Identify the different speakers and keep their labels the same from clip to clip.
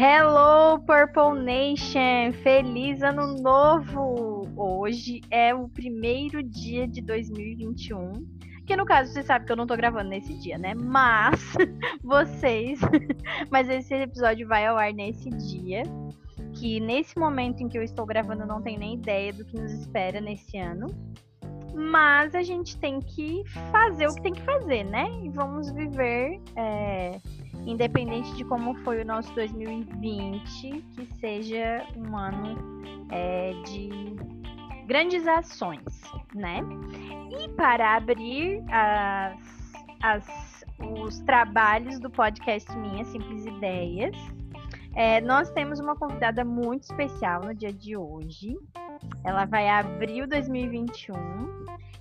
Speaker 1: Hello, Purple Nation! Feliz Ano Novo! Hoje é o primeiro dia de 2021. Que no caso, você sabe que eu não tô gravando nesse dia, né? Mas vocês. Mas esse episódio vai ao ar nesse dia. Que nesse momento em que eu estou gravando, eu não tenho nem ideia do que nos espera nesse ano. Mas a gente tem que fazer o que tem que fazer, né? E vamos viver. É independente de como foi o nosso 2020, que seja um ano é, de grandes ações, né? E para abrir as, as, os trabalhos do podcast Minhas Simples Ideias, é, nós temos uma convidada muito especial no dia de hoje. Ela vai abrir o 2021.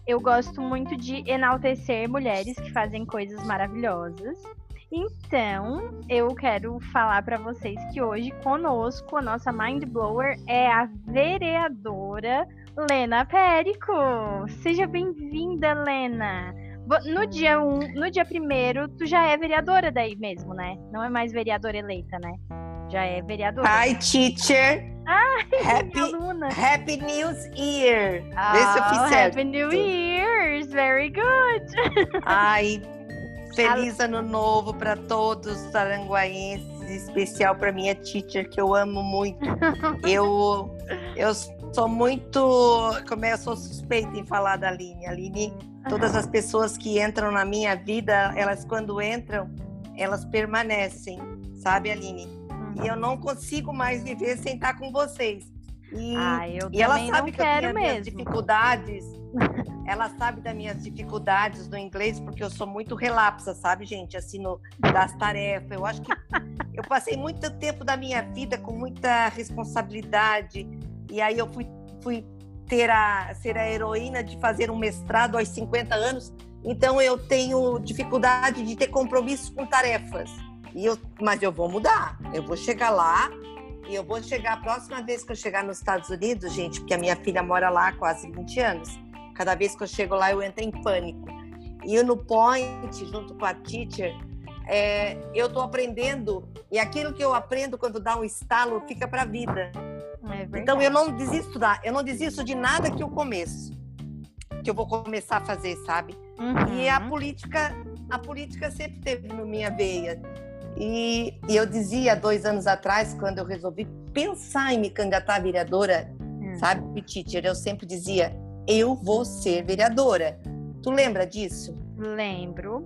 Speaker 1: Eu gosto muito de enaltecer mulheres que fazem coisas maravilhosas. Então, eu quero falar para vocês que hoje conosco a nossa mind blower é a vereadora Lena Périco. Seja bem-vinda, Lena. No dia um, no dia primeiro, tu já é vereadora daí mesmo, né? Não é mais vereadora eleita, né? Já é vereadora.
Speaker 2: Hi, teacher.
Speaker 1: Ai,
Speaker 2: happy,
Speaker 1: aluna.
Speaker 2: Happy New Year.
Speaker 1: Oh,
Speaker 2: Vê se eu fiz certo.
Speaker 1: Happy New Year's. Very good.
Speaker 2: Ai, Feliz ano novo para todos taranguaenses, especial para minha teacher que eu amo muito. eu eu sou muito, como é, eu sou suspeita em falar da Aline. Aline, todas as pessoas que entram na minha vida, elas quando entram, elas permanecem, sabe, Aline? E eu não consigo mais viver sem estar com vocês.
Speaker 1: E, ah, eu
Speaker 2: e ela sabe
Speaker 1: que eu
Speaker 2: tenho
Speaker 1: mesmo.
Speaker 2: dificuldades. ela sabe das minhas dificuldades no inglês, porque eu sou muito relapsa, sabe, gente? Assim, no, das tarefas. Eu acho que eu passei muito tempo da minha vida com muita responsabilidade. E aí eu fui, fui ter a, ser a heroína de fazer um mestrado aos 50 anos. Então eu tenho dificuldade de ter compromisso com tarefas. E eu, mas eu vou mudar. Eu vou chegar lá e eu vou chegar a próxima vez que eu chegar nos Estados Unidos, gente, porque a minha filha mora lá há quase 20 anos. Cada vez que eu chego lá, eu entro em pânico. E no Point, junto com a teacher, é, eu estou aprendendo. E aquilo que eu aprendo quando dá um estalo fica para a vida. É então eu não desisto da, eu não desisto de nada que eu começo, que eu vou começar a fazer, sabe? Uhum. E a política, a política sempre teve na minha veia. E, e, eu dizia dois anos atrás, quando eu resolvi pensar em me candidatar a vereadora, hum. sabe, teacher, eu sempre dizia, eu vou ser vereadora. Tu lembra disso?
Speaker 1: Lembro.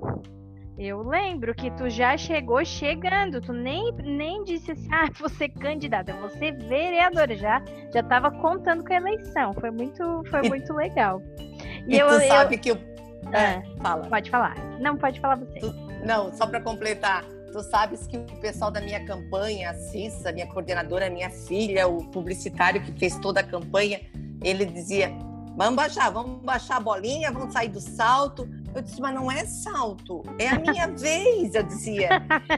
Speaker 1: Eu lembro que tu já chegou chegando, tu nem, nem disse assim, ah, você candidata, você vereadora, já já tava contando com a eleição, foi muito, foi e, muito legal.
Speaker 2: E, e eu, tu sabe eu... que eu...
Speaker 1: É, fala. Pode falar. Não, pode falar você.
Speaker 2: Tu... Não, só para completar, Tu sabes que o pessoal da minha campanha, a Cissa, minha coordenadora, minha filha, o publicitário que fez toda a campanha, ele dizia: vamos baixar, vamos baixar a bolinha, vamos sair do salto. Eu disse, mas não é salto, é a minha vez, eu dizia.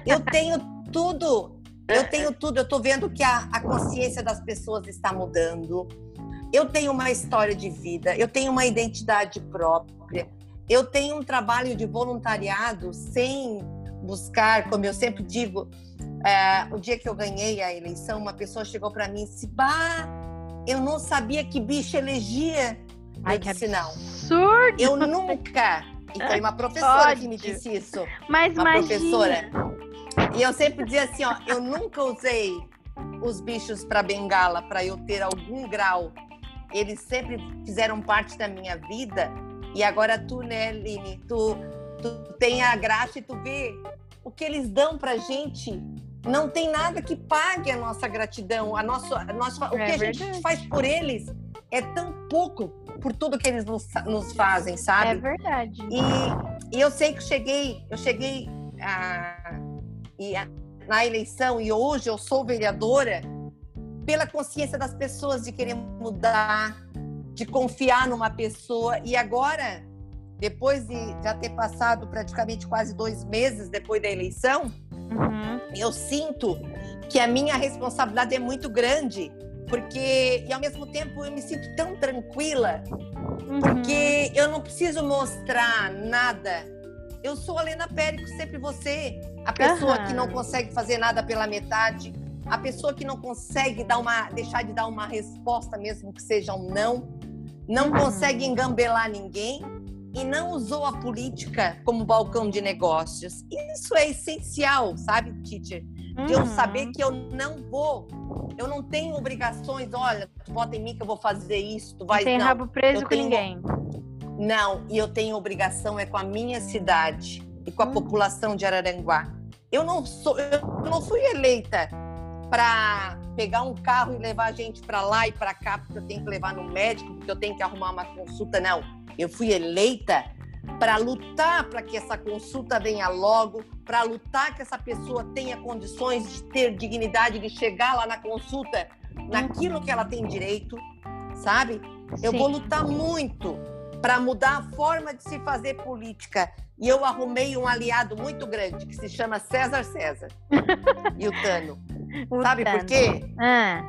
Speaker 2: Eu tenho tudo, eu tenho tudo, eu tô vendo que a, a consciência das pessoas está mudando. Eu tenho uma história de vida, eu tenho uma identidade própria, eu tenho um trabalho de voluntariado sem buscar, como eu sempre digo, é, o dia que eu ganhei a eleição, uma pessoa chegou para mim e disse: Bah, eu não sabia que bicho elegia.
Speaker 1: Ai,
Speaker 2: eu disse: Não.
Speaker 1: Absurdo.
Speaker 2: Eu nunca. E foi uma professora Pode. que me disse isso.
Speaker 1: Mas
Speaker 2: uma
Speaker 1: imagina.
Speaker 2: professora. E eu sempre dizia assim: Ó, eu nunca usei os bichos para bengala para eu ter algum grau. Eles sempre fizeram parte da minha vida. E agora tu, né, Line? Tu tu tem a graça e tu vê o que eles dão pra gente. Não tem nada que pague a nossa gratidão, a nossa, a nossa, o é que a gente faz por eles é tão pouco por tudo que eles nos, nos fazem, sabe?
Speaker 1: É verdade.
Speaker 2: E, e eu sei que cheguei, eu cheguei a, a, na eleição e hoje eu sou vereadora pela consciência das pessoas de querer mudar, de confiar numa pessoa e agora depois de já ter passado praticamente quase dois meses depois da eleição, uhum. eu sinto que a minha responsabilidade é muito grande, porque e ao mesmo tempo eu me sinto tão tranquila, uhum. porque eu não preciso mostrar nada. Eu sou a Lena Périco, sempre você, a pessoa uhum. que não consegue fazer nada pela metade, a pessoa que não consegue dar uma, deixar de dar uma resposta, mesmo que seja um não, não uhum. consegue engambelar ninguém e não usou a política como balcão de negócios. Isso é essencial, sabe, teacher? De uhum. eu saber que eu não vou, eu não tenho obrigações. Olha, tu vota em mim que eu vou fazer isso, tu vai.
Speaker 1: Não tem
Speaker 2: não,
Speaker 1: rabo preso com tenho... ninguém.
Speaker 2: Não, e eu tenho obrigação é com a minha cidade e com a uhum. população de Araranguá. Eu não sou, eu não fui eleita para pegar um carro e levar a gente para lá e para cá porque eu tenho que levar no médico, porque eu tenho que arrumar uma consulta. Não, eu fui eleita para lutar para que essa consulta venha logo, para lutar que essa pessoa tenha condições de ter dignidade de chegar lá na consulta naquilo que ela tem direito, sabe? Eu Sim. vou lutar muito para mudar a forma de se fazer política. E eu arrumei um aliado muito grande que se chama César César e o Tano. O sabe Tano. por quê? Ah.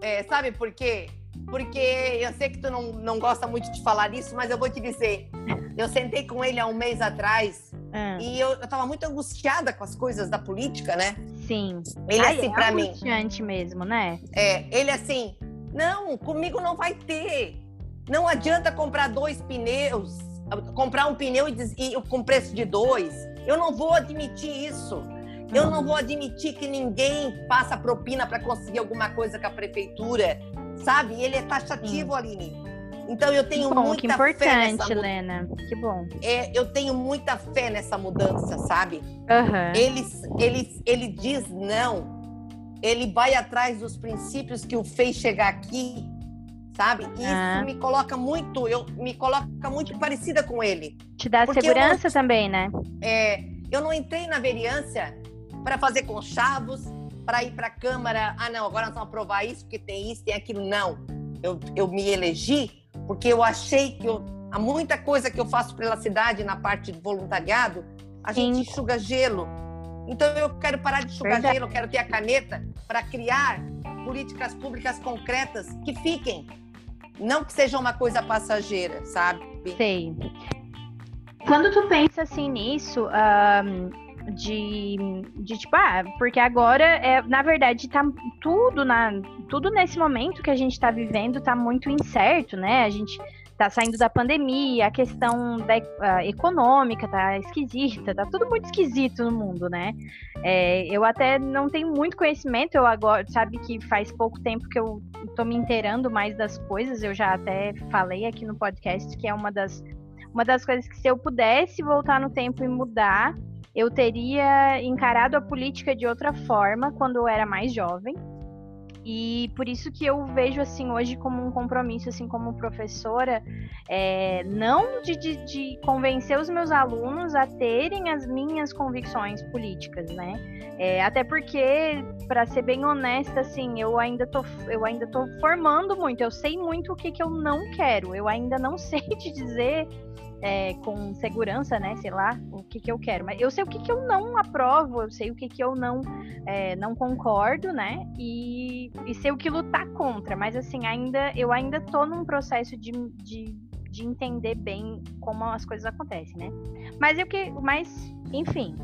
Speaker 2: É, sabe por quê? Porque eu sei que tu não, não gosta muito de falar isso, mas eu vou te dizer. Eu sentei com ele há um mês atrás hum. e eu, eu tava muito angustiada com as coisas da política, né?
Speaker 1: Sim.
Speaker 2: Ele Ai, assim é para mim.
Speaker 1: angustiante mesmo, né?
Speaker 2: É, ele assim, não, comigo não vai ter. Não adianta comprar dois pneus, comprar um pneu e, e com preço de dois. Eu não vou admitir isso. Eu não vou admitir que ninguém faça propina para conseguir alguma coisa com a prefeitura sabe? Ele é taxativo, hum. Aline. Então eu tenho
Speaker 1: que bom,
Speaker 2: muita
Speaker 1: que importante, fé Helena. Que bom.
Speaker 2: É, eu tenho muita fé nessa mudança, sabe?
Speaker 1: Uhum.
Speaker 2: Ele, ele, ele diz não. Ele vai atrás dos princípios que o fez chegar aqui, sabe? E isso me coloca muito, eu me coloca muito parecida com ele.
Speaker 1: Te dá segurança também, né?
Speaker 2: É, eu não entrei na vereança para fazer conchavos, para ir para a Câmara, ah, não, agora nós vamos aprovar isso, porque tem isso, tem aquilo. Não. Eu, eu me elegi porque eu achei que eu, há muita coisa que eu faço pela cidade na parte de voluntariado, a Sim. gente enxuga gelo. Então eu quero parar de enxugar Verdade. gelo, eu quero ter a caneta para criar políticas públicas concretas que fiquem. Não que seja uma coisa passageira, sabe?
Speaker 1: Sei. Quando tu pensa assim nisso, um de, de tipo, ah, porque agora é, na verdade tá tudo na tudo nesse momento que a gente está vivendo tá muito incerto, né? A gente tá saindo da pandemia, a questão da, econômica tá esquisita, tá tudo muito esquisito no mundo, né? É, eu até não tenho muito conhecimento, eu agora, sabe que faz pouco tempo que eu tô me inteirando mais das coisas, eu já até falei aqui no podcast que é uma das uma das coisas que se eu pudesse voltar no tempo e mudar, eu teria encarado a política de outra forma quando eu era mais jovem. E por isso que eu vejo assim hoje como um compromisso, assim como professora, é, não de, de, de, convencer os meus alunos a terem as minhas convicções políticas, né? É, até porque, para ser bem honesta, assim, eu ainda tô, eu ainda tô formando muito. Eu sei muito o que, que eu não quero. Eu ainda não sei te dizer é, com segurança, né? Sei lá, o que, que eu quero. Mas eu sei o que, que eu não aprovo, eu sei o que, que eu não, é, não concordo, né? E, e sei o que lutar contra. Mas assim, ainda eu ainda tô num processo de, de, de entender bem como as coisas acontecem, né? Mas o que. Mas, enfim.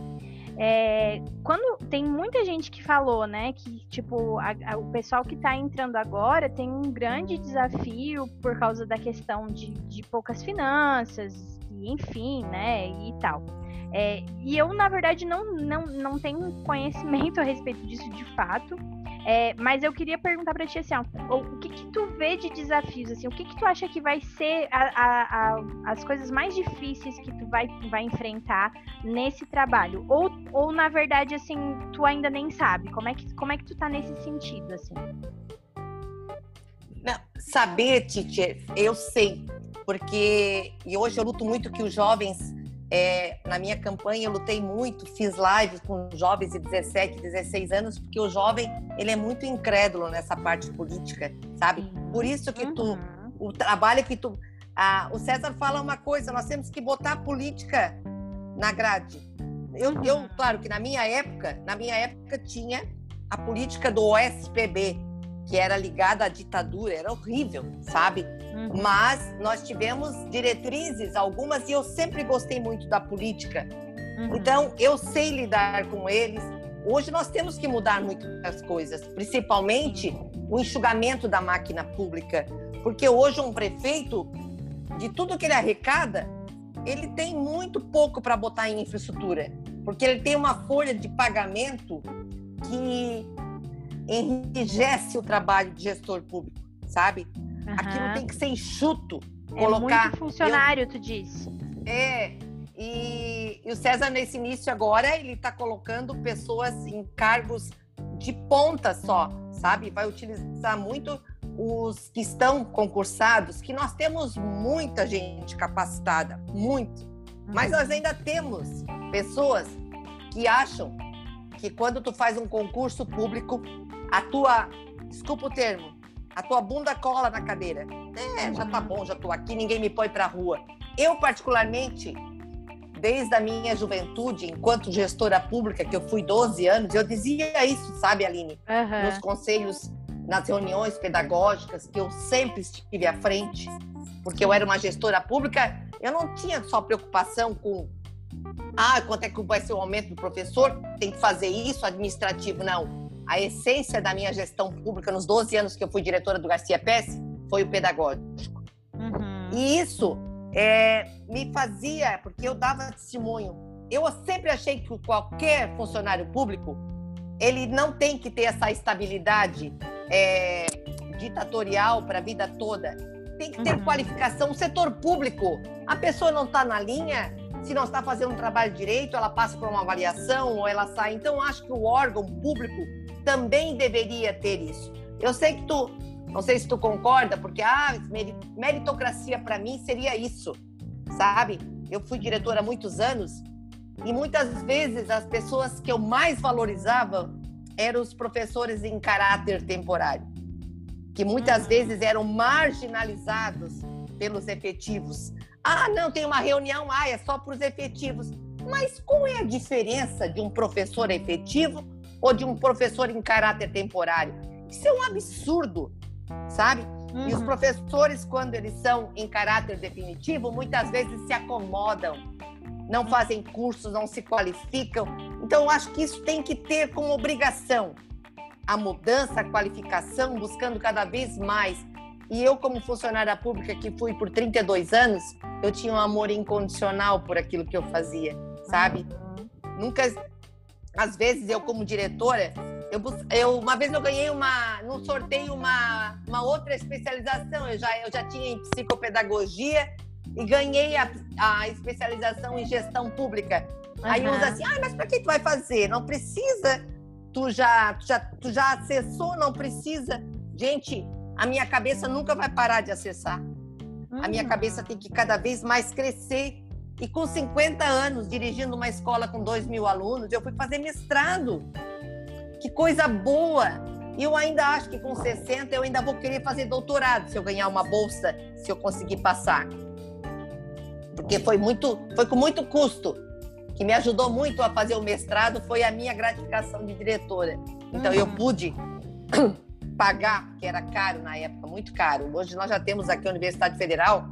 Speaker 1: É, quando tem muita gente que falou, né, que tipo a, a, o pessoal que está entrando agora tem um grande desafio por causa da questão de, de poucas finanças, enfim, né, e tal. É, e eu, na verdade, não, não, não tenho conhecimento a respeito disso de fato. É, mas eu queria perguntar para ti assim, ó, o que, que tu vê de desafios, assim, o que, que tu acha que vai ser a, a, a, as coisas mais difíceis que tu vai, vai enfrentar nesse trabalho? Ou, ou, na verdade, assim, tu ainda nem sabe? Como é que, como é que tu tá nesse sentido, assim?
Speaker 2: Não, saber, Titi, eu sei, porque e hoje eu luto muito que os jovens é, na minha campanha eu lutei muito, fiz lives com jovens de 17, 16 anos, porque o jovem ele é muito incrédulo nessa parte política, sabe? Por isso que tu, uhum. o trabalho que tu, a, o César fala uma coisa, nós temos que botar a política na grade. Eu, eu, claro que na minha época, na minha época tinha a política do OSPB, que era ligada à ditadura, era horrível, sabe? Uhum. Mas nós tivemos diretrizes, algumas, e eu sempre gostei muito da política. Uhum. Então, eu sei lidar com eles, Hoje nós temos que mudar muitas coisas, principalmente o enxugamento da máquina pública, porque hoje um prefeito, de tudo que ele arrecada, ele tem muito pouco para botar em infraestrutura, porque ele tem uma folha de pagamento que enrijece o trabalho de gestor público, sabe? Uhum. Aquilo tem que ser enxuto.
Speaker 1: É colocar. Muito funcionário, eu... tu disse.
Speaker 2: É. E, e o César, nesse início agora, ele está colocando pessoas em cargos de ponta só, sabe? Vai utilizar muito os que estão concursados, que nós temos muita gente capacitada, muito. Mas nós ainda temos pessoas que acham que quando tu faz um concurso público, a tua, desculpa o termo, a tua bunda cola na cadeira. É, já tá bom, já tô aqui, ninguém me põe pra rua. Eu, particularmente, desde a minha juventude, enquanto gestora pública, que eu fui 12 anos, eu dizia isso, sabe, Aline? Uhum. Nos conselhos nas reuniões pedagógicas, que eu sempre estive à frente, porque eu era uma gestora pública, eu não tinha só preocupação com ah, quanto é que vai ser o aumento do professor, tem que fazer isso administrativo, não. A essência da minha gestão pública nos 12 anos que eu fui diretora do Garcia Pérez foi o pedagógico. Uhum. E isso é, me fazia, porque eu dava testemunho. Eu sempre achei que qualquer funcionário público ele não tem que ter essa estabilidade é, ditatorial para a vida toda. Tem que ter uhum. qualificação. O setor público, a pessoa não está na linha, se não está fazendo um trabalho direito, ela passa por uma avaliação ou ela sai. Então, acho que o órgão público também deveria ter isso. Eu sei que tu, não sei se tu concorda, porque ah, meritocracia para mim seria isso, sabe? Eu fui diretora há muitos anos e muitas vezes as pessoas que eu mais valorizava eram os professores em caráter temporário, que muitas uhum. vezes eram marginalizados pelos efetivos. Ah, não, tem uma reunião, ah, é só para os efetivos. Mas qual é a diferença de um professor efetivo ou de um professor em caráter temporário? Isso é um absurdo, sabe? Uhum. E os uhum. professores, quando eles são em caráter definitivo, muitas vezes se acomodam não fazem cursos, não se qualificam. Então, eu acho que isso tem que ter como obrigação a mudança, a qualificação, buscando cada vez mais. E eu, como funcionária pública que fui por 32 anos, eu tinha um amor incondicional por aquilo que eu fazia, sabe? Nunca, às vezes, eu como diretora, eu, eu uma vez eu ganhei uma, num sorteio uma, uma outra especialização. Eu já, eu já tinha em psicopedagogia e ganhei a, a especialização em gestão pública. Uhum. Aí usa assim, ah, mas para que tu vai fazer? Não precisa. Tu já, tu já, tu já acessou, não precisa. Gente, a minha cabeça nunca vai parar de acessar. Uhum. A minha hum. cabeça tem que cada vez mais crescer. E com 50 anos, dirigindo uma escola com 2 mil alunos, eu fui fazer mestrado. Que coisa boa! E eu ainda acho que com 60 eu ainda vou querer fazer doutorado se eu ganhar uma bolsa, se eu conseguir passar porque foi muito, foi com muito custo que me ajudou muito a fazer o mestrado foi a minha gratificação de diretora. Então uhum. eu pude pagar, que era caro na época, muito caro. Hoje nós já temos aqui a Universidade Federal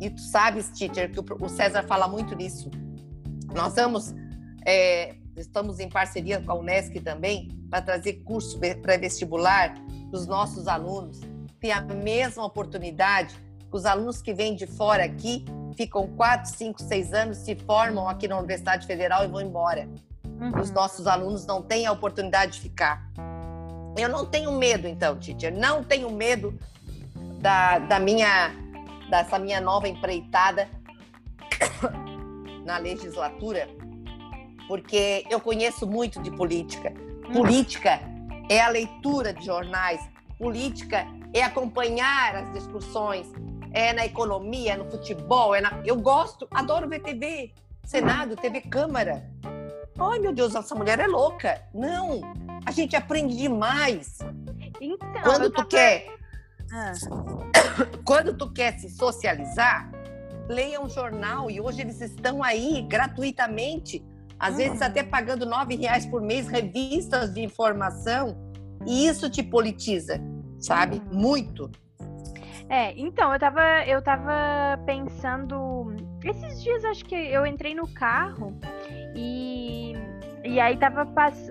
Speaker 2: e tu sabes, teacher, que o César fala muito nisso. Nós vamos, é, estamos em parceria com a Unesc também para trazer curso pré-vestibular para os nossos alunos ter a mesma oportunidade que os alunos que vêm de fora aqui ficam quatro, cinco, seis anos, se formam aqui na Universidade Federal e vão embora. Uhum. Os nossos alunos não têm a oportunidade de ficar. Eu não tenho medo, então, teacher, não tenho medo da, da minha, dessa minha nova empreitada na legislatura, porque eu conheço muito de política. Uhum. Política é a leitura de jornais, política é acompanhar as discussões, é na economia, no futebol, é na... eu gosto, adoro ver TV, Senado, TV Câmara. Ai, meu Deus, essa mulher é louca. Não, a gente aprende demais. Então, quando tu tava... quer, ah. quando tu quer se socializar, leia um jornal e hoje eles estão aí gratuitamente, às vezes até pagando nove reais por mês revistas de informação e isso te politiza, sabe? Uhum. Muito.
Speaker 1: É, então, eu tava, eu tava pensando. Esses dias acho que eu entrei no carro e e aí tava,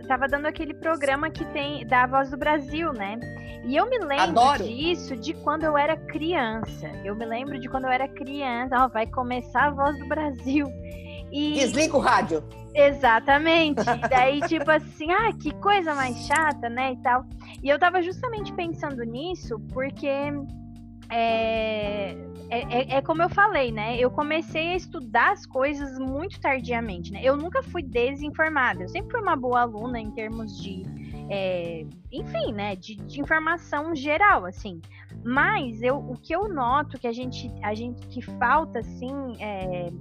Speaker 1: tava dando aquele programa que tem da Voz do Brasil, né? E eu me lembro
Speaker 2: Adoro.
Speaker 1: disso de quando eu era criança. Eu me lembro de quando eu era criança. Ó, vai começar a Voz do Brasil.
Speaker 2: E... Desliga o rádio.
Speaker 1: Exatamente. E daí, tipo assim, ah, que coisa mais chata, né? E tal. E eu tava justamente pensando nisso porque é, é, é, como eu falei, né? Eu comecei a estudar as coisas muito tardiamente, né? Eu nunca fui desinformada. Eu sempre fui uma boa aluna em termos de, é, enfim, né? De, de, informação geral, assim. Mas eu, o que eu noto que a gente, a gente que falta, assim, é,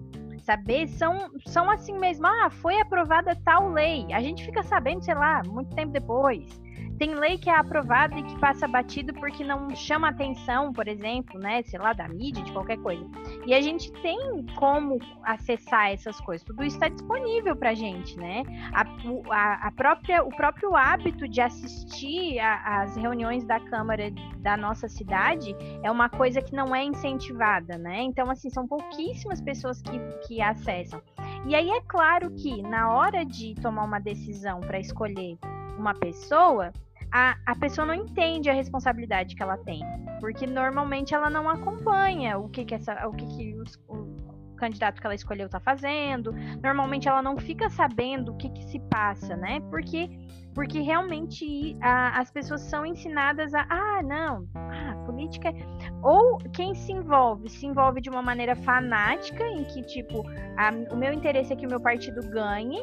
Speaker 1: saber são, são assim mesmo. Ah, foi aprovada tal lei. A gente fica sabendo, sei lá, muito tempo depois. Tem lei que é aprovada e que passa batido porque não chama atenção, por exemplo, né, sei lá, da mídia, de qualquer coisa. E a gente tem como acessar essas coisas. Tudo isso está disponível para a gente, né? A, a, a, própria, o próprio hábito de assistir às reuniões da Câmara da nossa cidade é uma coisa que não é incentivada, né? Então, assim, são pouquíssimas pessoas que, que acessam. E aí é claro que na hora de tomar uma decisão para escolher uma pessoa, a, a pessoa não entende a responsabilidade que ela tem, porque normalmente ela não acompanha o que, que essa, o que, que os, o candidato que ela escolheu está fazendo. Normalmente ela não fica sabendo o que, que se passa, né? Porque porque realmente a, as pessoas são ensinadas a ah não, ah, política é... ou quem se envolve se envolve de uma maneira fanática em que tipo a, o meu interesse é que o meu partido ganhe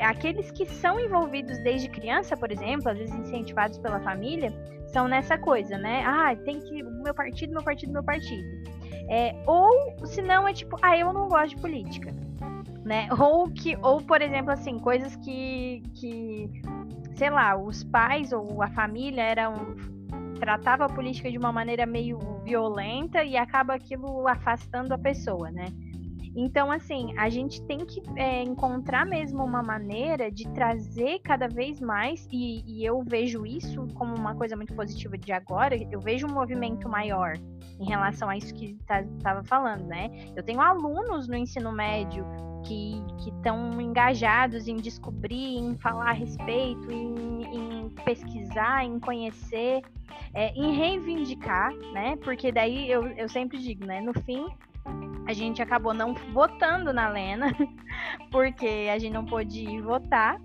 Speaker 1: aqueles que são envolvidos desde criança, por exemplo, às vezes incentivados pela família, são nessa coisa, né? Ah, tem que. Meu partido, meu partido, meu partido. É, ou, se não, é tipo, ah, eu não gosto de política. Né? Ou que, ou, por exemplo, assim, coisas que, que sei lá, os pais ou a família eram tratava a política de uma maneira meio violenta e acaba aquilo afastando a pessoa, né? Então, assim, a gente tem que é, encontrar mesmo uma maneira de trazer cada vez mais, e, e eu vejo isso como uma coisa muito positiva de agora, eu vejo um movimento maior em relação a isso que estava tá, falando, né? Eu tenho alunos no ensino médio que estão engajados em descobrir, em falar a respeito, em, em pesquisar, em conhecer, é, em reivindicar, né? Porque daí eu, eu sempre digo, né? No fim, a gente acabou não votando na Lena, porque a gente não pôde votar.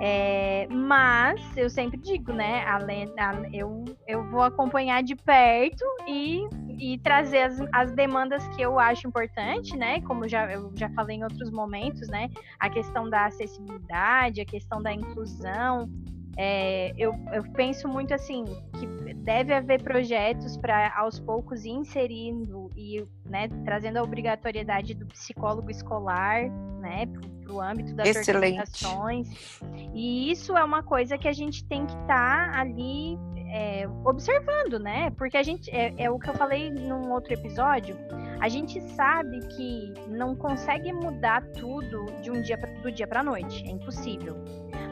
Speaker 1: É, mas eu sempre digo, né? A Lena, a, eu, eu vou acompanhar de perto e, e trazer as, as demandas que eu acho importante, né? Como já, eu já falei em outros momentos, né? A questão da acessibilidade, a questão da inclusão, é, eu, eu, penso muito assim que deve haver projetos para aos poucos ir inserindo e né, trazendo a obrigatoriedade do psicólogo escolar né, para o âmbito das Excelente. organizações. E isso é uma coisa que a gente tem que estar tá ali é, observando, né? Porque a gente é, é o que eu falei num outro episódio. A gente sabe que não consegue mudar tudo de um dia pra, do dia para noite, é impossível.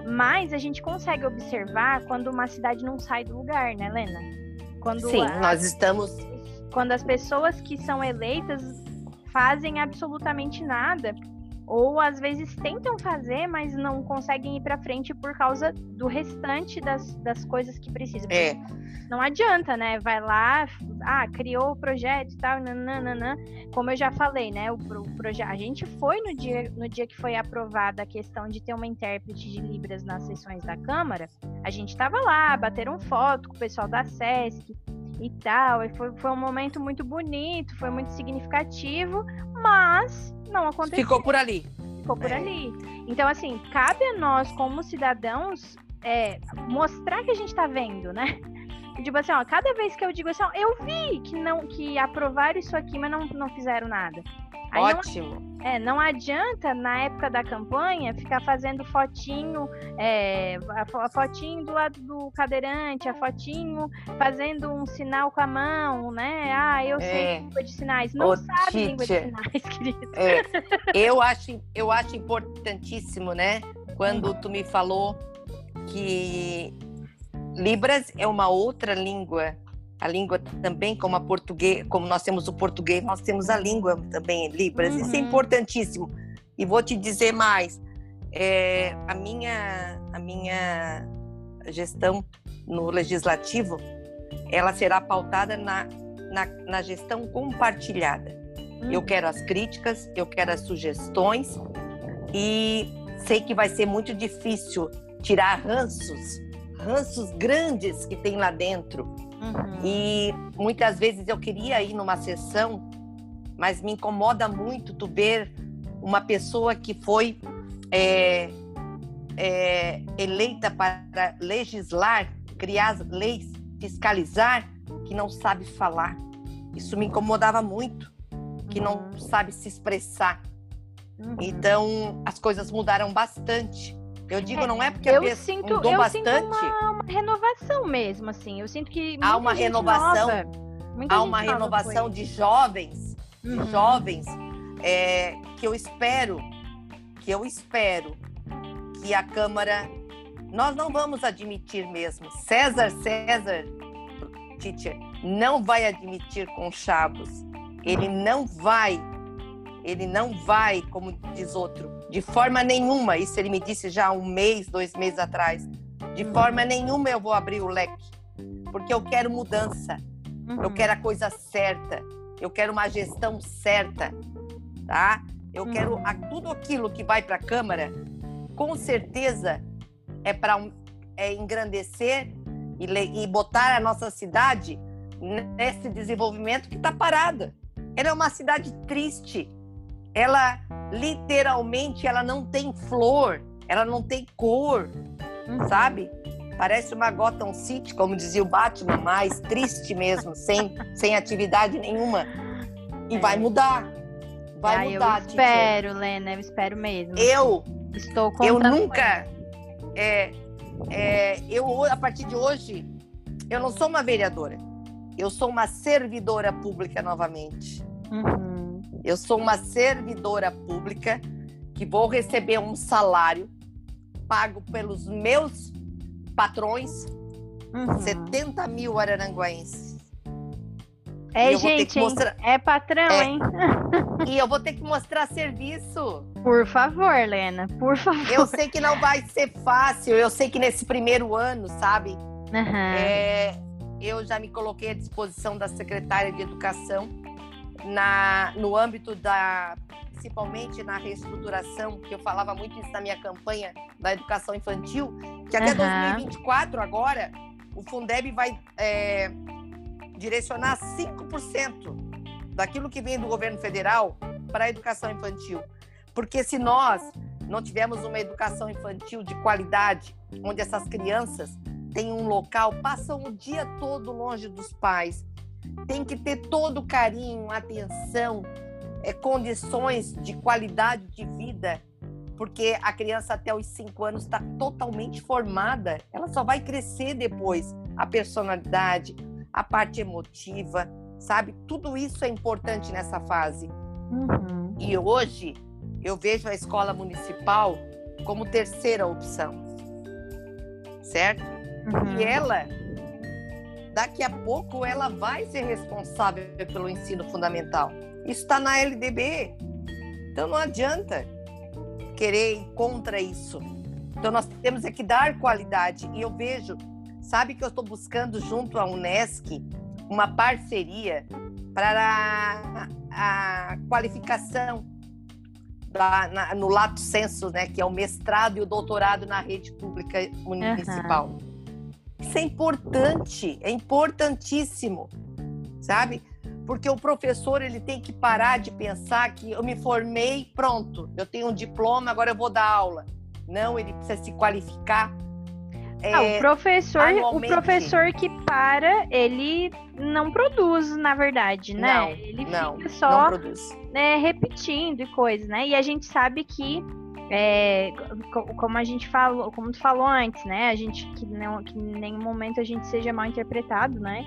Speaker 1: Mas a gente consegue observar quando uma cidade não sai do lugar, né, Lena?
Speaker 2: Quando Sim, a, nós estamos.
Speaker 1: Quando as pessoas que são eleitas fazem absolutamente nada, ou às vezes tentam fazer, mas não conseguem ir para frente por causa do restante das, das coisas que precisam.
Speaker 2: É.
Speaker 1: Não adianta, né? Vai lá, ah, criou o projeto e tal, nananana. Como eu já falei, né? O, o projeto, a gente foi no dia, no dia que foi aprovada a questão de ter uma intérprete de Libras nas sessões da Câmara, a gente estava lá, bateram foto com o pessoal da SESC e tal. E foi, foi um momento muito bonito, foi muito significativo, mas não aconteceu.
Speaker 2: Ficou por ali.
Speaker 1: Ficou por é. ali. Então, assim, cabe a nós, como cidadãos, é, mostrar que a gente está vendo, né? Tipo assim, ó, cada vez que eu digo assim, ó, eu vi que não que aprovaram isso aqui, mas não, não fizeram nada.
Speaker 2: Aí Ótimo.
Speaker 1: Não, é, não adianta, na época da campanha, ficar fazendo fotinho, é, a, fotinho do lado do cadeirante, a fotinho fazendo um sinal com a mão, né? Ah, eu sei é. língua de sinais. Não Ô, sabe teacher. língua de sinais, querido.
Speaker 2: É. Eu, acho, eu acho importantíssimo, né? Quando tu me falou que Libras é uma outra língua a língua também, como a português, como nós temos o português, nós temos a língua também Libras. Uhum. Isso é uhum. importantíssimo. E vou te dizer mais. é, a minha a minha gestão no legislativo ela será pautada na, na, na gestão compartilhada. Hum. Eu quero as críticas, eu quero as sugestões e sei que vai ser muito difícil tirar ranços, ranços grandes que tem lá dentro. Uhum. E muitas vezes eu queria ir numa sessão, mas me incomoda muito tu ver uma pessoa que foi é, é, eleita para legislar, criar leis, fiscalizar, que não sabe falar. Isso me incomodava muito, que não uhum. sabe se expressar. Uhum. Então, as coisas mudaram bastante. Eu digo, é, não é porque
Speaker 1: eu
Speaker 2: a pessoa
Speaker 1: sinto, mudou
Speaker 2: eu
Speaker 1: bastante. Sinto uma, uma, renovação mesmo, assim. Eu sinto que
Speaker 2: há uma renovação, nova, há uma renovação de jovens, uhum. jovens, é, que eu espero, que eu espero que a Câmara nós não vamos admitir mesmo. César César, teacher, não vai admitir com chavos. Ele não vai, ele não vai, como diz outro, de forma nenhuma. Isso ele me disse já um mês, dois meses atrás. De uhum. forma nenhuma eu vou abrir o leque, porque eu quero mudança. Uhum. Eu quero a coisa certa. Eu quero uma gestão certa, tá? Eu uhum. quero a, tudo aquilo que vai para a Câmara, com certeza é para é engrandecer e, e botar a nossa cidade nesse desenvolvimento que está parada. Ela é uma cidade triste. Ela literalmente ela não tem flor, ela não tem cor, uhum. sabe? Parece uma Gotham City, como dizia o Batman, mais triste mesmo, sem, sem atividade nenhuma. E é. vai mudar. Vai ah, mudar,
Speaker 1: Eu espero, Lena, eu espero mesmo.
Speaker 2: Eu
Speaker 1: estou
Speaker 2: com Eu nunca é, é, eu a partir de hoje eu não sou uma vereadora, eu sou uma servidora pública novamente. Uhum. Eu sou uma servidora pública que vou receber um salário pago pelos meus patrões, uhum. 70 mil araranguaenses.
Speaker 1: É, gente, mostrar... é patrão, é. hein?
Speaker 2: e eu vou ter que mostrar serviço.
Speaker 1: Por favor, Lena, por favor.
Speaker 2: Eu sei que não vai ser fácil, eu sei que nesse primeiro ano, sabe? Uhum. É, eu já me coloquei à disposição da secretária de Educação na, no âmbito da principalmente na reestruturação, que eu falava muito isso na minha campanha da educação infantil, que até uhum. 2024 agora o Fundeb vai é, direcionar 5% daquilo que vem do governo federal para a educação infantil. Porque se nós não tivermos uma educação infantil de qualidade, onde essas crianças têm um local, passam o dia todo longe dos pais, tem que ter todo carinho, atenção, é, condições de qualidade de vida, porque a criança até os cinco anos está totalmente formada, ela só vai crescer depois a personalidade, a parte emotiva, sabe? Tudo isso é importante nessa fase. Uhum. E hoje eu vejo a escola municipal como terceira opção, certo? Uhum. E ela, daqui a pouco, ela vai ser responsável pelo ensino fundamental. Isso está na LDB. Então não adianta querer ir contra isso. Então nós temos é que dar qualidade. E eu vejo Sabe que eu estou buscando junto à Unesc uma parceria para a, a qualificação da, na, no lato senso, né, que é o mestrado e o doutorado na rede pública municipal. Uhum. Isso é importante, é importantíssimo, sabe? Porque o professor ele tem que parar de pensar que eu me formei, pronto, eu tenho um diploma, agora eu vou dar aula. Não, ele precisa se qualificar
Speaker 1: é, ah, o professor, anualmente... o professor que para, ele não produz, na verdade, né?
Speaker 2: Não,
Speaker 1: ele
Speaker 2: não,
Speaker 1: fica só né, repetindo e coisas, né? E a gente sabe que é, como a gente falou, como tu falou antes, né? A gente que, não, que em nenhum momento a gente seja mal interpretado, né?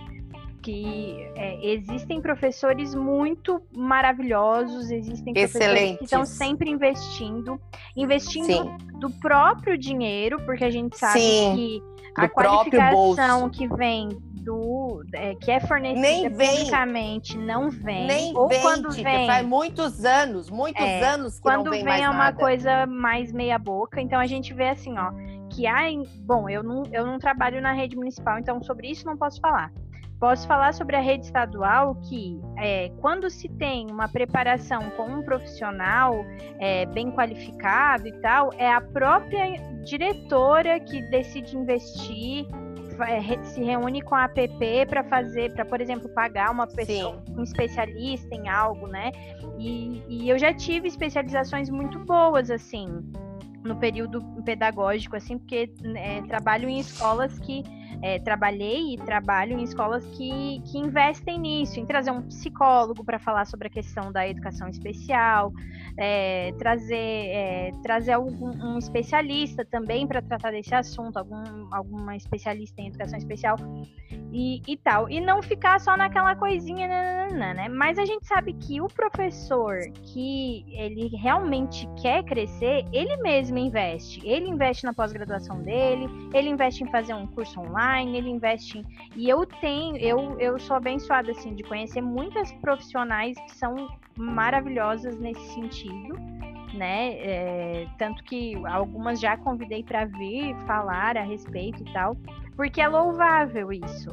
Speaker 1: que é, existem professores muito maravilhosos, existem professores
Speaker 2: Excelentes.
Speaker 1: que estão sempre investindo, investindo
Speaker 2: Sim.
Speaker 1: do próprio dinheiro, porque a gente sabe
Speaker 2: Sim,
Speaker 1: que a qualificação que vem do é, que é fornecida
Speaker 2: Nem vem.
Speaker 1: publicamente não vem,
Speaker 2: Nem
Speaker 1: ou
Speaker 2: vem,
Speaker 1: quando
Speaker 2: Tita,
Speaker 1: vem
Speaker 2: faz muitos anos, muitos
Speaker 1: É,
Speaker 2: anos que
Speaker 1: quando
Speaker 2: não vem,
Speaker 1: vem
Speaker 2: mais
Speaker 1: é uma
Speaker 2: nada.
Speaker 1: coisa mais meia boca, então a gente vê assim, ó, que há, bom, eu não, eu não trabalho na rede municipal, então sobre isso não posso falar. Posso falar sobre a rede estadual que é, quando se tem uma preparação com um profissional é, bem qualificado e tal, é a própria diretora que decide investir, é, se reúne com a APP para fazer, para, por exemplo, pagar uma pessoa,
Speaker 2: Sim.
Speaker 1: um especialista em algo, né? E, e eu já tive especializações muito boas, assim, no período pedagógico, assim, porque né, trabalho em escolas que. É, trabalhei e trabalho em escolas que, que investem nisso, em trazer um psicólogo para falar sobre a questão da educação especial, é, trazer, é, trazer algum, um especialista também para tratar desse assunto, algum, alguma especialista em educação especial e, e tal. E não ficar só naquela coisinha, nananana, né? Mas a gente sabe que o professor que ele realmente quer crescer, ele mesmo investe. Ele investe na pós-graduação dele, ele investe em fazer um curso online, ele investe em... E eu tenho, eu, eu sou abençoada, assim, de conhecer muitas profissionais que são maravilhosas nesse sentido. Né? É, tanto que algumas já convidei para vir falar a respeito e tal, porque é louvável isso,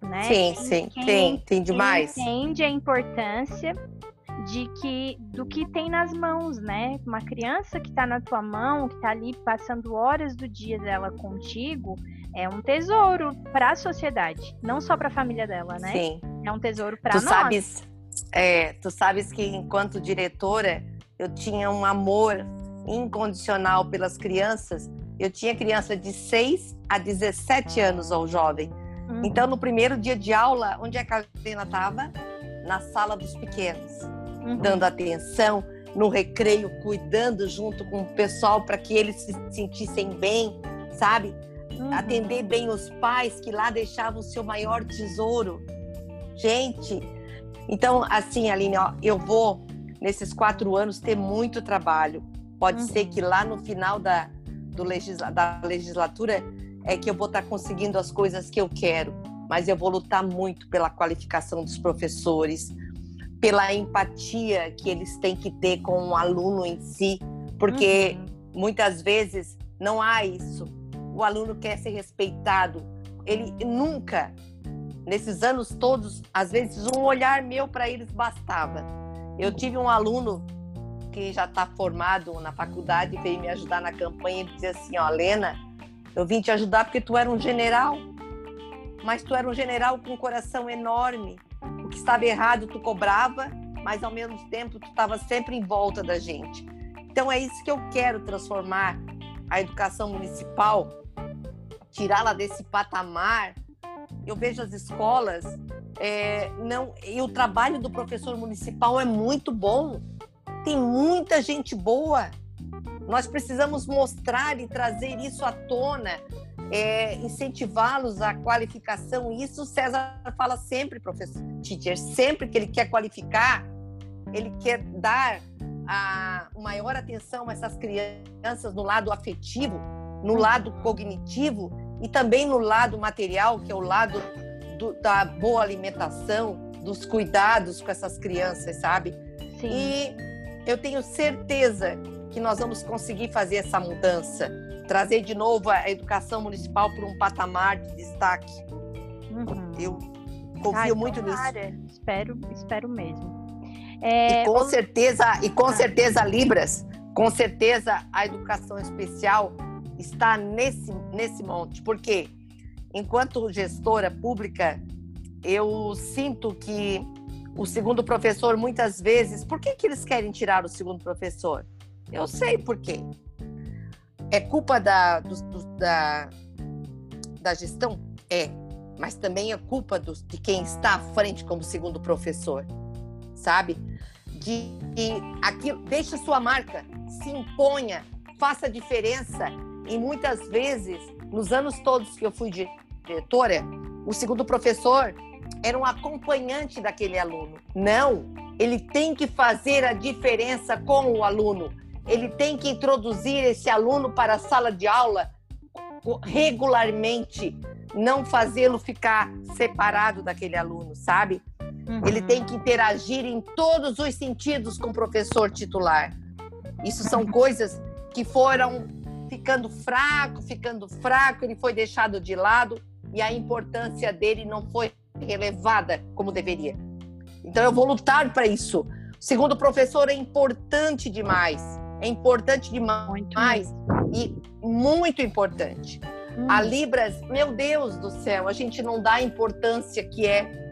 Speaker 1: né?
Speaker 2: Sim, sim,
Speaker 1: quem-
Speaker 2: tem, tem demais.
Speaker 1: entende a importância de que do que tem nas mãos, né? Uma criança que está na tua mão, que está ali passando horas do dia dela contigo, é um tesouro para a sociedade, não só para a família dela, né?
Speaker 2: Sim.
Speaker 1: É um tesouro para nós.
Speaker 2: sabes, é, tu sabes que enquanto diretora eu tinha um amor incondicional pelas crianças. Eu tinha criança de 6 a 17 anos ou jovem.
Speaker 1: Uhum.
Speaker 2: Então, no primeiro dia de aula, onde é a Helena estava? Na sala dos pequenos,
Speaker 1: Uhum.
Speaker 2: dando atenção, no recreio, cuidando junto com o pessoal para que eles se sentissem bem, sabe?
Speaker 1: Uhum.
Speaker 2: atender bem os pais que lá deixavam o seu maior tesouro. Gente, então assim, Aline, ó, eu vou nesses quatro anos ter muito trabalho. Pode
Speaker 1: Uhum.
Speaker 2: ser que lá no final da, do legisla, da legislatura é que eu vou estar conseguindo as coisas que eu quero, mas eu vou lutar muito pela qualificação dos professores, pela empatia que eles têm que ter com o aluno em si, porque
Speaker 1: Uhum.
Speaker 2: muitas vezes não há isso. O aluno quer ser respeitado. Ele nunca, nesses anos todos, às vezes um olhar meu para eles bastava. Eu tive um aluno que já está formado na faculdade veio me ajudar na campanha e dizia assim, ó, Lena, eu vim te ajudar porque tu era um general, mas tu era um general com um coração enorme. O que estava errado tu cobrava, mas ao mesmo tempo tu estava sempre em volta da gente. Então é isso que eu quero transformar a educação municipal, tirá-la desse patamar. Eu vejo as escolas é, não e o trabalho do professor municipal é muito bom. Tem muita gente boa. Nós precisamos mostrar e trazer isso à tona, é, incentivá-los à qualificação. Isso o César fala sempre, professor teacher, sempre que ele quer qualificar, ele quer dar a maior atenção a essas crianças no lado afetivo, no lado cognitivo e também no lado material, que é o lado do, da boa alimentação, dos cuidados com essas crianças, sabe?
Speaker 1: Sim.
Speaker 2: E eu tenho certeza que nós vamos conseguir fazer essa mudança, trazer de novo a educação municipal para um patamar de destaque.
Speaker 1: Uhum.
Speaker 2: Eu confio
Speaker 1: Ai,
Speaker 2: muito nisso.
Speaker 1: tomara. Espero, espero mesmo. É,
Speaker 2: E com certeza, e com
Speaker 1: Ah.
Speaker 2: certeza Libras, com certeza a educação especial está nesse nesse monte, porque enquanto gestora pública, eu sinto que o segundo professor muitas vezes, por que que eles querem tirar o segundo professor? Eu sei por quê. É culpa da, do- do- da, da gestão? É. Mas também é culpa dos- de quem está à frente como segundo professor, sabe? De que aquilo, deixe sua marca, se imponha, faça diferença. E muitas vezes, nos anos todos que eu fui diretora, o segundo professor era um acompanhante daquele aluno. Não, ele tem que fazer a diferença com o aluno. Ele tem que introduzir esse aluno para a sala de aula regularmente, não fazê-lo ficar separado daquele aluno, sabe? Uhum. Ele tem que interagir em todos os sentidos com o professor titular. Isso são coisas que foram ficando fraco, ficando fraco, ele foi deixado de lado e a importância dele não foi relevada como deveria. Então eu vou lutar para isso. Segundo o professor, é importante demais. É importante demais muito e muito importante. Hum. A Libras, meu Deus do céu, a gente não dá a importância que é.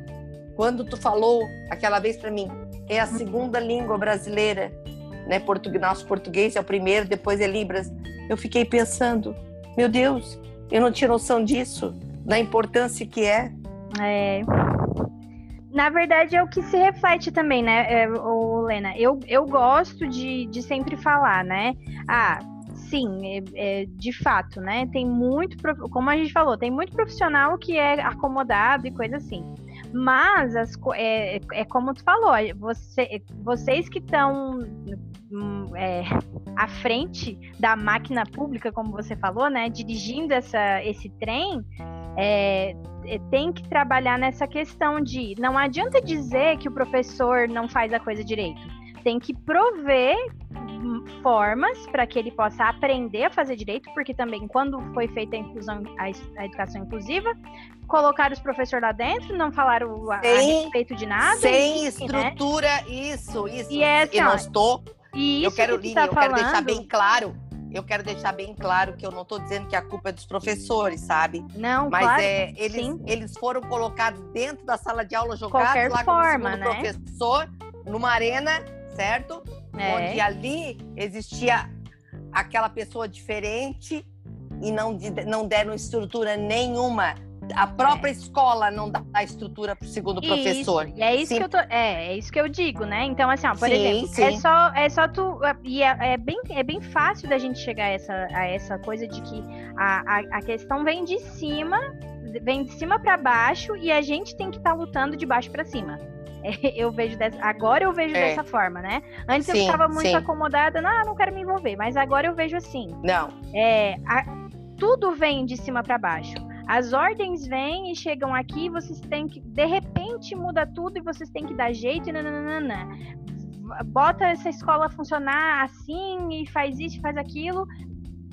Speaker 2: Quando tu falou aquela vez para mim, é a segunda língua brasileira, né? Português, nosso português é o primeiro, depois é Libras. Eu fiquei pensando, meu Deus, eu não tinha noção disso, da importância que é.
Speaker 1: É. Na verdade, é o que se reflete também, né, é, o Lena? Eu, eu gosto de, de sempre falar, né? Ah, sim, é, é, de fato, né? Tem muito, como a gente falou, tem muito profissional que é acomodado e coisa assim. Mas as, é, é como tu falou, você, vocês que estão é, à frente da máquina pública, como você falou, né? Dirigindo essa, esse trem, é, é, tem que trabalhar nessa questão de não adianta dizer que o professor não faz a coisa direito. Tem que prover hum, formas para que ele possa aprender a fazer direito, porque também quando foi feita a inclusão, a, educação inclusiva, colocaram os professores lá dentro, não falaram a, sem, a respeito de nada.
Speaker 2: Sem e, estrutura, né? isso, isso. E, é, assim, não estou. Eu quero, que tá eu falando, quero deixar bem claro eu quero deixar bem claro que eu não estou dizendo que a culpa é dos professores, sabe?
Speaker 1: Não,
Speaker 2: Mas
Speaker 1: claro,
Speaker 2: é, eles, eles foram colocados dentro da sala de aula, jogados
Speaker 1: Qualquer
Speaker 2: lá
Speaker 1: forma,
Speaker 2: como
Speaker 1: né?
Speaker 2: professor, numa arena, certo? É. Onde ali existia aquela pessoa diferente e não, não deram estrutura nenhuma a própria é. escola não dá a estrutura para o segundo isso, professor.
Speaker 1: E é isso sim. que eu tô, é, é isso que eu digo, né? Então assim, ó, por sim, exemplo, é sim. é só é só tu e é, é, bem é bem fácil da gente chegar a essa a essa coisa de que a, a, a questão vem de cima, vem de cima para baixo e a gente tem que estar tá lutando de baixo para cima. eu vejo dessa, agora eu vejo é. dessa forma, né? Antes eu ficava muito acomodada, não, não quero me envolver, mas agora eu vejo assim.
Speaker 2: Não.
Speaker 1: É, a, tudo vem de cima para baixo. As ordens vêm e chegam aqui, vocês têm que. De repente muda tudo e vocês têm que dar jeito e nananana. Bota essa escola funcionar assim e faz isso, faz aquilo.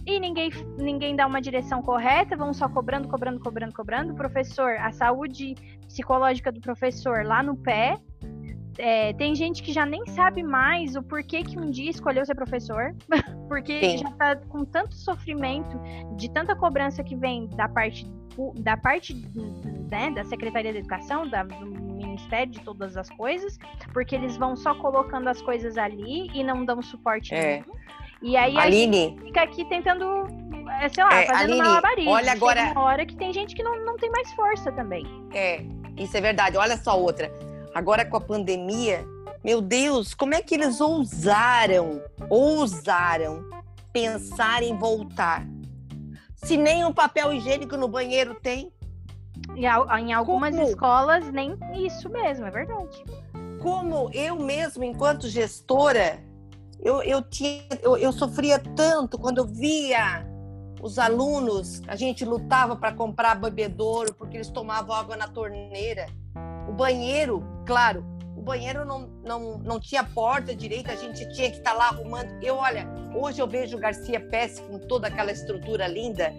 Speaker 1: E ninguém, ninguém dá uma direção correta, vão só cobrando, cobrando, cobrando, cobrando. O professor, a saúde psicológica do professor lá no pé, é, tem gente que já nem sabe mais o porquê que um dia escolheu ser professor, porque Sim. já tá com tanto sofrimento, de tanta cobrança que vem da parte da parte né, da Secretaria da Educação, da, do Ministério de todas as coisas, porque eles vão só colocando as coisas ali e não dão suporte é. nenhum. E aí Aline, a gente fica aqui tentando, é, sei lá, é, fazendo Aline, malabarismo.
Speaker 2: Olha agora.
Speaker 1: Chega uma hora que tem gente que não, não tem mais força também.
Speaker 2: É, isso é verdade. Olha só outra. Agora com a pandemia, meu Deus, como é que eles ousaram, ousaram pensar em voltar? Se nem um papel higiênico no banheiro tem.
Speaker 1: E em algumas como? escolas, nem isso mesmo, é verdade.
Speaker 2: Como eu mesmo, enquanto gestora, eu, eu, tinha, eu, eu sofria tanto quando eu via os alunos, a gente lutava para comprar bebedouro porque eles tomavam água na torneira. O banheiro, claro, o banheiro não, não, não tinha porta direita, a gente tinha que estar tá lá arrumando. Eu, olha, hoje eu vejo o Garcia Pesce com toda aquela estrutura linda.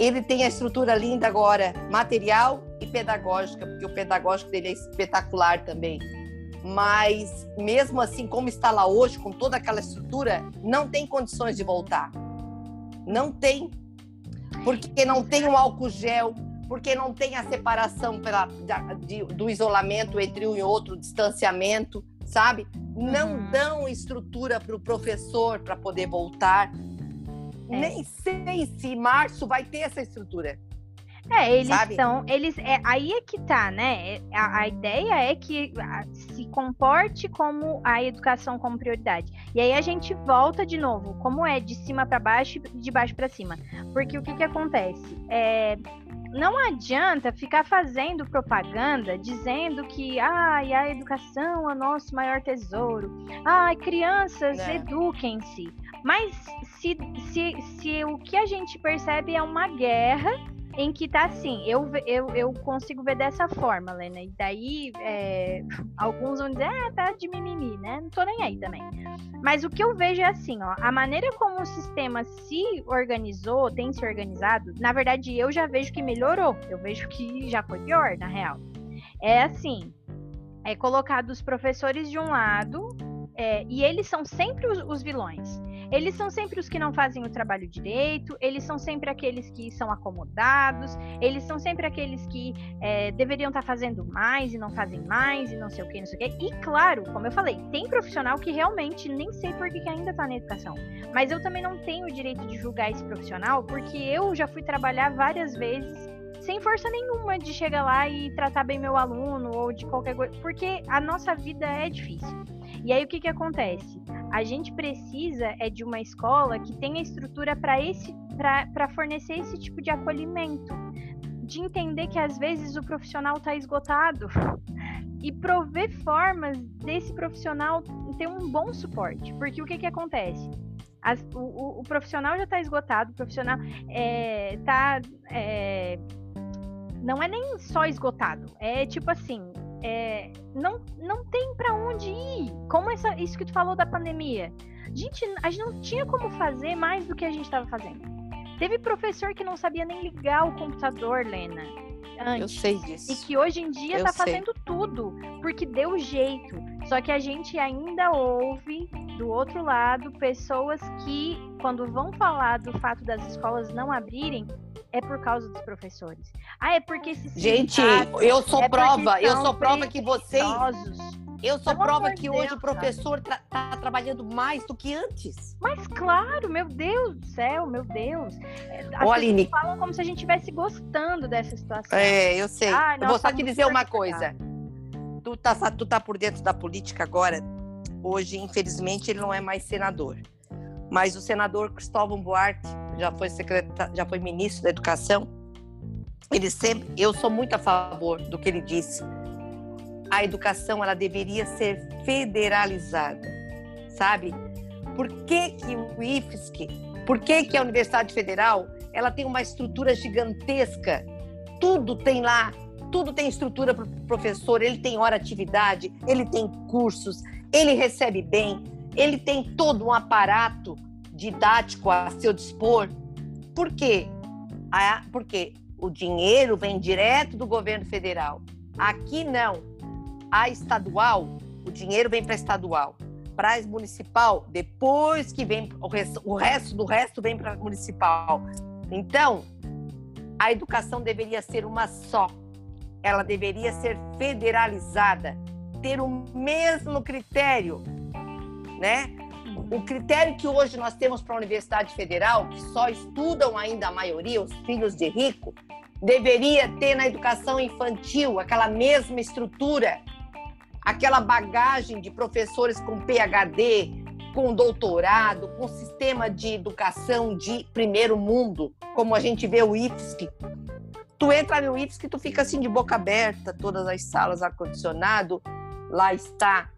Speaker 2: Ele tem a estrutura linda agora, material e pedagógica, porque o pedagógico dele é espetacular também. Mas, mesmo assim, como está lá hoje, com toda aquela estrutura, não tem condições de voltar. Não tem. Porque não tem um álcool gel, porque não tem a separação pela, de, do isolamento entre um e outro, distanciamento, sabe? Não uhum. dão estrutura para o professor para poder voltar. É. Nem sei se março vai ter essa estrutura.
Speaker 1: É, eles Sabe? são, eles, é, aí é que tá, né? É, a, a ideia é que se comporte como a educação como prioridade. E aí a gente volta de novo, como é de cima para baixo e de baixo para cima. Porque o que que acontece? É, não adianta ficar fazendo propaganda dizendo que ai, a educação é o nosso maior tesouro. Ai, crianças, é. eduquem-se. Mas se, se, se o que a gente percebe é uma guerra em que tá assim, eu, eu, eu consigo ver dessa forma, Lena. E daí é, alguns vão dizer, ah, tá de mimimi, né? Não tô nem aí também. Mas o que eu vejo é assim, ó, a maneira como o sistema se organizou, tem se organizado, na verdade eu já vejo que melhorou. Eu vejo que já foi pior, na real. É assim, é colocado os professores de um lado, é, e eles são sempre os, os vilões. Eles são sempre os que não fazem o trabalho direito, eles são sempre aqueles que são acomodados, eles são sempre aqueles que é, deveriam estar tá fazendo mais e não fazem mais e não sei o que, não sei o que. E claro, como eu falei, tem profissional que realmente nem sei por que ainda está na educação. Mas eu também não tenho o direito de julgar esse profissional, porque eu já fui trabalhar várias vezes sem força nenhuma de chegar lá e tratar bem meu aluno ou de qualquer coisa, porque a nossa vida é difícil. E aí o que que acontece? A gente precisa é de uma escola que tenha estrutura para esse para fornecer esse tipo de acolhimento, de entender que às vezes o profissional está esgotado e prover formas desse profissional ter um bom suporte, porque o que que acontece? As, o, o, profissional já está esgotado, o profissional está é, é, não é nem só esgotado, é tipo assim, é, não, não tem para onde ir. Como essa, isso que tu falou da pandemia. Gente, a gente não tinha como fazer mais do que a gente estava fazendo. Teve professor que não sabia nem ligar o computador, Lena. Antes,
Speaker 2: Eu sei disso.
Speaker 1: E que hoje em dia está fazendo tudo, porque deu jeito. Só que a gente ainda ouve do outro lado pessoas que, quando vão falar do fato das escolas não abrirem, é por causa dos professores. Ah, é porque esses
Speaker 2: Gente, eu sou é prova, eu sou prova que vocês eu sou Pelo prova que Deus, hoje o professor está tra trabalhando mais do que antes.
Speaker 1: Mas claro, meu Deus do céu, meu Deus.
Speaker 2: As Ô, Aline,
Speaker 1: falam como se a gente estivesse gostando dessa situação.
Speaker 2: É, eu sei. Ai, eu vou só te dizer uma coisa. Tu tá, tu tá por dentro da política agora. Hoje, infelizmente, ele não é mais senador. Mas o senador Cristóvão Buarque já foi secretário, já foi ministro da Educação. Ele sempre, eu sou muito a favor do que ele disse. A educação ela deveria ser federalizada, sabe? Por que que o IFSC, por que que a Universidade Federal, ela tem uma estrutura gigantesca? Tudo tem lá, tudo tem estrutura para o professor, ele tem hora atividade, ele tem cursos, ele recebe bem, ele tem todo um aparato didático a seu dispor. Por quê? Porque o dinheiro vem direto do governo federal. Aqui não. A estadual, o dinheiro vem para estadual. Para a municipal, depois que vem o resto, o resto do resto vem para a municipal. Então, a educação deveria ser uma só. Ela deveria ser federalizada, ter o mesmo critério, né? O critério que hoje nós temos para a Universidade Federal, que só estudam ainda a maioria, os filhos de rico, deveria ter na educação infantil aquela mesma estrutura, aquela bagagem de professores com PhD, com doutorado, com sistema de educação de primeiro mundo, como a gente vê o IFSC. Tu entra no IFSC, tu fica assim de boca aberta, todas as salas ar-condicionado, lá está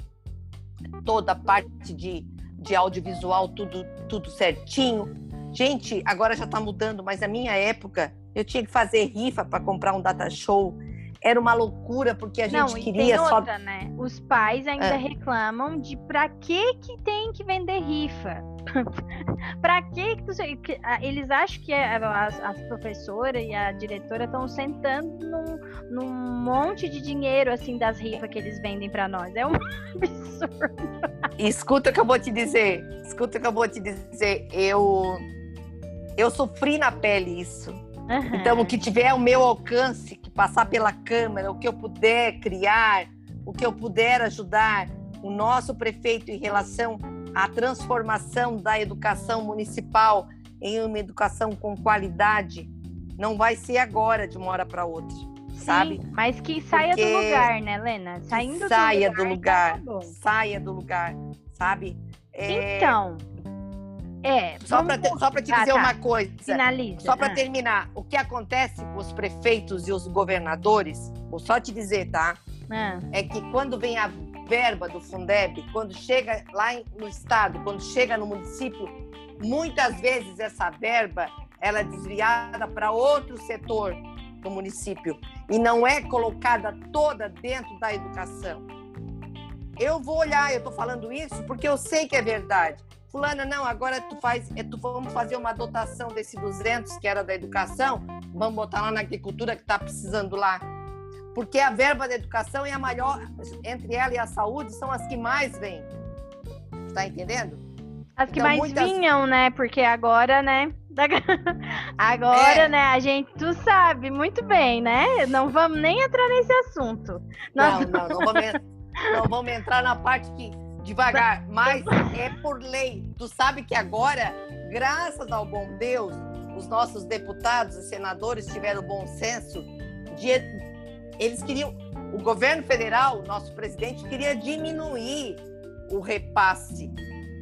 Speaker 2: toda a parte de de audiovisual, tudo, tudo certinho. Gente, agora já está mudando, mas na minha época eu tinha que fazer rifa para comprar um data show. Era uma loucura porque a gente
Speaker 1: Não,
Speaker 2: queria
Speaker 1: tem
Speaker 2: só.
Speaker 1: Outra, né? Os pais ainda é. reclamam de para que que tem que vender rifa. para que que eles acham que as, as professoras e a diretora estão sentando num, num monte de dinheiro assim das rifas que eles vendem para nós. É um absurdo.
Speaker 2: Escuta o que eu vou te dizer. Escuta o que eu vou te dizer. Eu eu sofri na pele isso. Uhum. Então, o que tiver ao meu alcance, que passar pela Câmara, o que eu puder criar, o que eu puder ajudar o nosso prefeito em relação à transformação da educação municipal em uma educação com qualidade, não vai ser agora, de uma hora para outra. Sim, sabe?
Speaker 1: Mas que saia Porque do lugar, né, Lena?
Speaker 2: Saindo saia do lugar, do lugar então tá saia do lugar, sabe?
Speaker 1: É... Então, É,
Speaker 2: Só para só te
Speaker 1: Ah,
Speaker 2: dizer
Speaker 1: tá.
Speaker 2: uma coisa.
Speaker 1: Finaliza.
Speaker 2: Só para
Speaker 1: Ah,
Speaker 2: terminar, o que acontece com os prefeitos e os governadores, vou só te dizer, tá?
Speaker 1: ah,
Speaker 2: É que quando vem a verba do Fundeb, quando chega lá no estado, quando chega no município, muitas vezes essa verba ela é desviada para outro setor do município e não é colocada toda dentro da educação. Eu vou olhar, eu estou falando isso porque eu sei que é verdade. Fulana, não, agora tu faz, é, tu vamos fazer uma dotação desse 200 que era da educação, vamos botar lá na agricultura que está precisando lá. Porque a verba da educação é a maior, entre ela e a saúde, são as que mais vêm. Está entendendo?
Speaker 1: As que
Speaker 2: Então,
Speaker 1: mais
Speaker 2: muitas-
Speaker 1: vinham, né? Porque agora, né? Agora,
Speaker 2: É.
Speaker 1: né? A gente, tu sabe muito bem, né? Não vamos nem entrar nesse assunto. Nós-
Speaker 2: Não, não, não vamos, não vamos entrar na parte que devagar, mas é por lei. Tu sabe que agora, graças ao bom Deus, os nossos deputados e senadores tiveram bom senso de eles queriam, o governo federal, nosso presidente queria diminuir o repasse,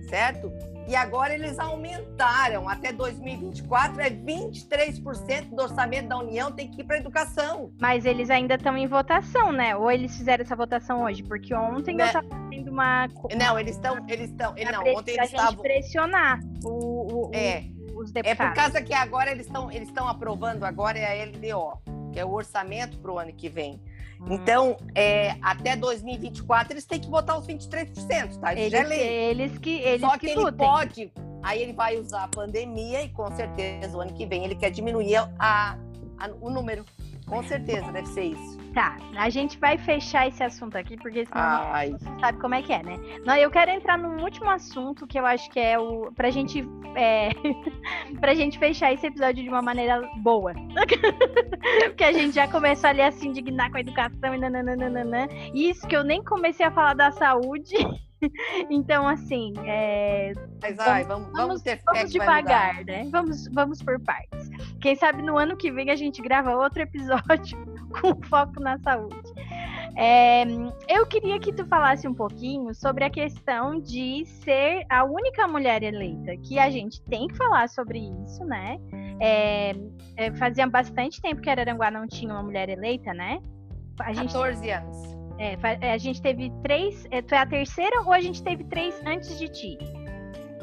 Speaker 2: certo? E agora eles aumentaram até 2024 é 23% do orçamento da União tem que ir para educação.
Speaker 1: Mas eles ainda estão em votação, né? Ou eles fizeram essa votação hoje? Porque ontem
Speaker 2: Né?
Speaker 1: eu tava tendo uma.
Speaker 2: Não, eles estão, eles estão, não,
Speaker 1: pre-
Speaker 2: ontem eles estavam
Speaker 1: pressionar o, o-
Speaker 2: É,
Speaker 1: os
Speaker 2: é
Speaker 1: deputados.
Speaker 2: por causa que agora eles estão eles estão aprovando agora é a LDO, que é o orçamento para o ano que vem.
Speaker 1: Hum.
Speaker 2: Então, é, até 2024 eles têm que botar os 23%, tá? Isso
Speaker 1: eles,
Speaker 2: já é lei.
Speaker 1: eles que eles
Speaker 2: Só
Speaker 1: que,
Speaker 2: que ele pode, aí ele vai usar a pandemia e com certeza o ano que vem ele quer diminuir a, a- o número. Com certeza deve ser isso.
Speaker 1: Tá, a gente vai fechar esse assunto aqui, porque senão
Speaker 2: Ai,
Speaker 1: você sabe como é que é, né? Não, eu quero entrar num último assunto que eu acho que é o. Pra gente. É, pra gente fechar esse episódio de uma maneira boa. Porque a gente já começou ali a se indignar com a educação e nananana. Isso que eu nem comecei a falar da saúde. Então, assim, é,
Speaker 2: mas ai, vamos, vamos, ter
Speaker 1: vamos devagar, né? Vamos, vamos por partes. Quem sabe no ano que vem a gente grava outro episódio com foco na saúde. É, eu queria que tu falasse um pouquinho sobre a questão de ser a única mulher eleita, que a gente tem que falar sobre isso, né? É, é, fazia bastante tempo que Araranguá não tinha uma mulher eleita, né? A gente
Speaker 2: 14 anos.
Speaker 1: é, é, a gente teve três. É, tu é a terceira ou a gente teve três antes de ti?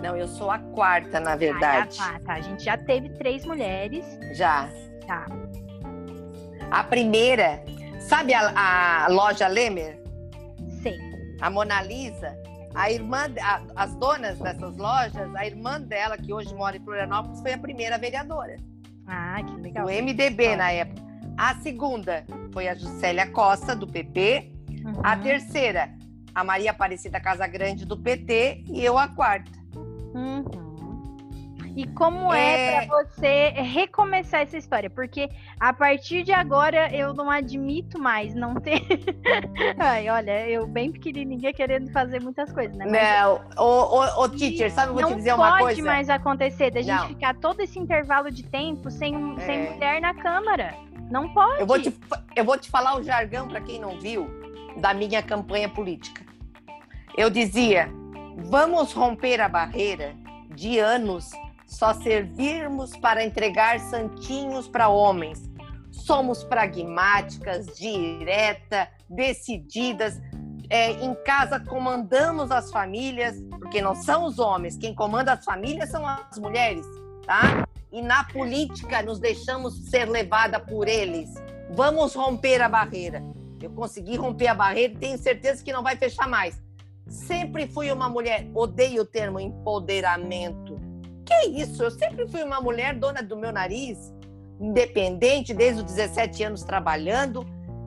Speaker 2: Não, eu sou a quarta, na verdade.
Speaker 1: Ah, tá, tá. A gente já teve três mulheres.
Speaker 2: Já.
Speaker 1: Tá.
Speaker 2: A primeira, sabe a, a loja Lemer?
Speaker 1: Sei.
Speaker 2: a Mona Lisa, a irmã, a- as donas dessas lojas, a irmã dela, que hoje mora em Florianópolis, foi a primeira vereadora,
Speaker 1: Ah, que legal.
Speaker 2: do MDB na época. A segunda foi a Juscelia Costa, do PP.
Speaker 1: Uhum.
Speaker 2: A terceira, a Maria Aparecida Casagrande, do PT. E eu, a quarta.
Speaker 1: Uhum. E como é,
Speaker 2: É.
Speaker 1: pra você recomeçar essa história? Porque a partir de agora eu não admito mais não ter. Ai, olha, eu bem pequenininha querendo fazer muitas coisas, né? Mas
Speaker 2: Não, ô, ô, ô teacher, sabe, vou
Speaker 1: não
Speaker 2: te dizer
Speaker 1: pode
Speaker 2: uma coisa?
Speaker 1: mais acontecer da gente
Speaker 2: Não.
Speaker 1: ficar todo esse intervalo de tempo sem, um- sem
Speaker 2: É.
Speaker 1: mulher na Câmara. Não pode.
Speaker 2: Eu vou, te, eu vou te falar o jargão para quem não viu da minha campanha política. Eu dizia: vamos romper a barreira de anos só servirmos para entregar santinhos para homens. Somos pragmáticas, direta, decididas. É, em casa comandamos as famílias, porque não são os homens, quem comanda as famílias são as mulheres, tá? e na política nos deixamos ser levada por eles. Vamos romper a barreira. Eu consegui romper a barreira e tenho certeza que não vai fechar mais. Sempre fui uma mulher, odeio o termo empoderamento. Que isso? Eu sempre fui uma mulher dona do meu nariz, independente, desde os 17 anos trabalhando,